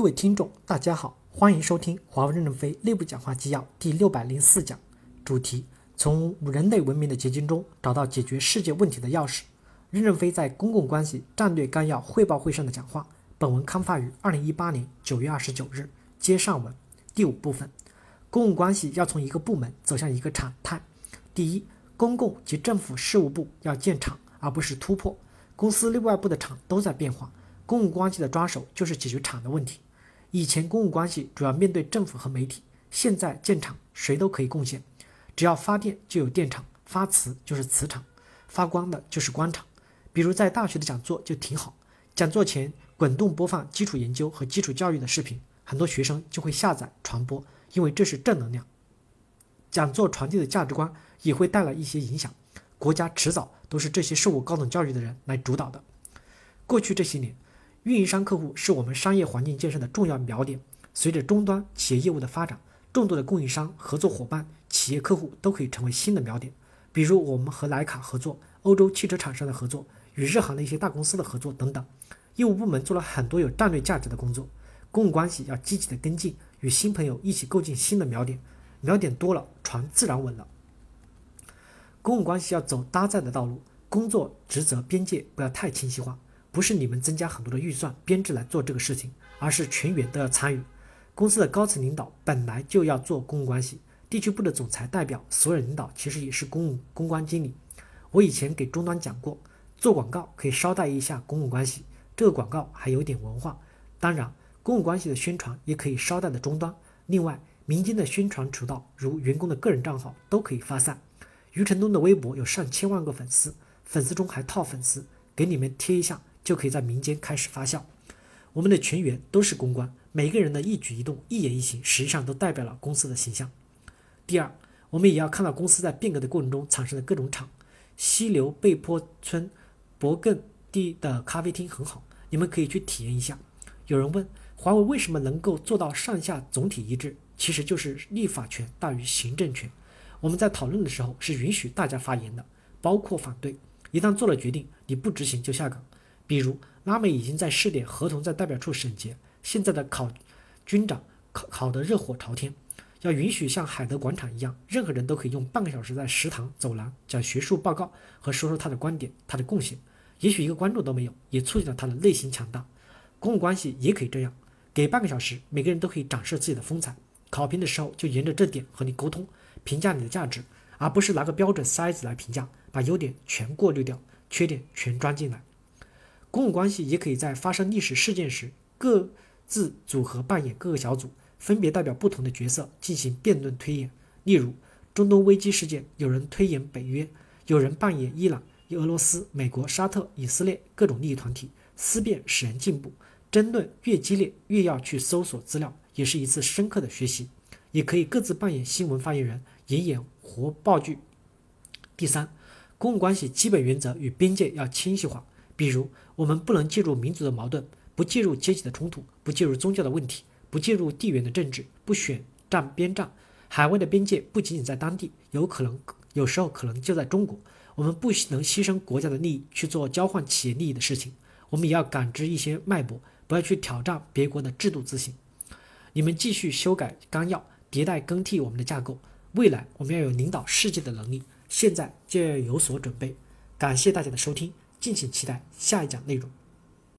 各位听众，大家好，欢迎收听华为任正非内部讲话纪要第六百零四讲，主题：从人类文明的结晶中找到解决世界问题的钥匙。任正非在公共关系战略纲要汇报会上的讲话。本文刊发于二零一八年九月二十九日。接上文第五部分，公共关系要从一个部门走向一个常态。第一，公共及政府事务部要建厂，而不是突破。公司内外部的厂都在变化。公共关系的抓手就是解决厂的问题。以前公共关系主要面对政府和媒体，现在建厂谁都可以贡献，只要发电就有电厂，发磁就是磁场，发光的就是光场。比如在大学的讲座就挺好，讲座前滚动播放基础研究和基础教育的视频，很多学生就会下载传播，因为这是正能量。讲座传递的价值观也会带来一些影响，国家迟早都是这些受过高等教育的人来主导的。过去这些年。运营商客户是我们商业环境建设的重要锚点。随着终端企业业务的发展，众多的供应商、合作伙伴、企业客户都可以成为新的锚点。比如我们和徕卡合作，欧洲汽车厂商的合作，与日韩的一些大公司的合作等等。业务部门做了很多有战略价值的工作。公共关系要积极的跟进，与新朋友一起构建新的锚点。锚点多了，船自然稳了。公共关系要走搭载的道路，工作职责边界不要太清晰化。不是你们增加很多的预算编制来做这个事情，而是全员都要参与。公司的高层领导本来就要做公共关系，地区部的总裁代表所有领导其实也是公务公关经理。我以前给终端讲过，做广告可以捎带一下公共关系，这个广告还有点文化。当然，公共关系的宣传也可以捎带的终端。另外，民间的宣传渠道如员工的个人账号都可以发散。余承东的微博有上千万个粉丝，粉丝中还套粉丝，给你们贴一下。就可以在民间开始发酵。我们的全员都是公关，每个人的一举一动、一言一行，实际上都代表了公司的形象。第二，我们也要看到公司在变革的过程中产生的各种厂。溪流背坡村博更地的咖啡厅很好，你们可以去体验一下。有人问，华为为什么能够做到上下总体一致？其实就是立法权大于行政权。我们在讨论的时候是允许大家发言的，包括反对。一旦做了决定，你不执行就下岗。比如拉美已经在试点，合同在代表处审结。现在的考军长考考得热火朝天，要允许像海德广场一样，任何人都可以用半个小时在食堂走廊讲学术报告和说说他的观点、他的贡献。也许一个观众都没有，也促进了他的内心强大。公共关系也可以这样，给半个小时，每个人都可以展示自己的风采。考评的时候就沿着这点和你沟通，评价你的价值，而不是拿个标准筛子来评价，把优点全过滤掉，缺点全装进来。公共关系也可以在发生历史事件时，各自组合扮演各个小组，分别代表不同的角色进行辩论推演。例如，中东危机事件，有人推演北约，有人扮演伊朗、俄罗斯、美国、沙特、以色列各种利益团体。思辨使人进步，争论越激烈，越要去搜索资料，也是一次深刻的学习。也可以各自扮演新闻发言人，演演活报剧。第三，公共关系基本原则与边界要清晰化。比如，我们不能介入民族的矛盾，不介入阶级的冲突，不介入宗教的问题，不介入地缘的政治，不选站边站。海外的边界不仅仅在当地，有可能有时候可能就在中国。我们不能牺牲国家的利益去做交换企业利益的事情。我们也要感知一些脉搏，不要去挑战别国的制度自信。你们继续修改纲要，迭代更替我们的架构。未来我们要有领导世界的能力，现在就要有所准备。感谢大家的收听。敬请期待下一讲内容。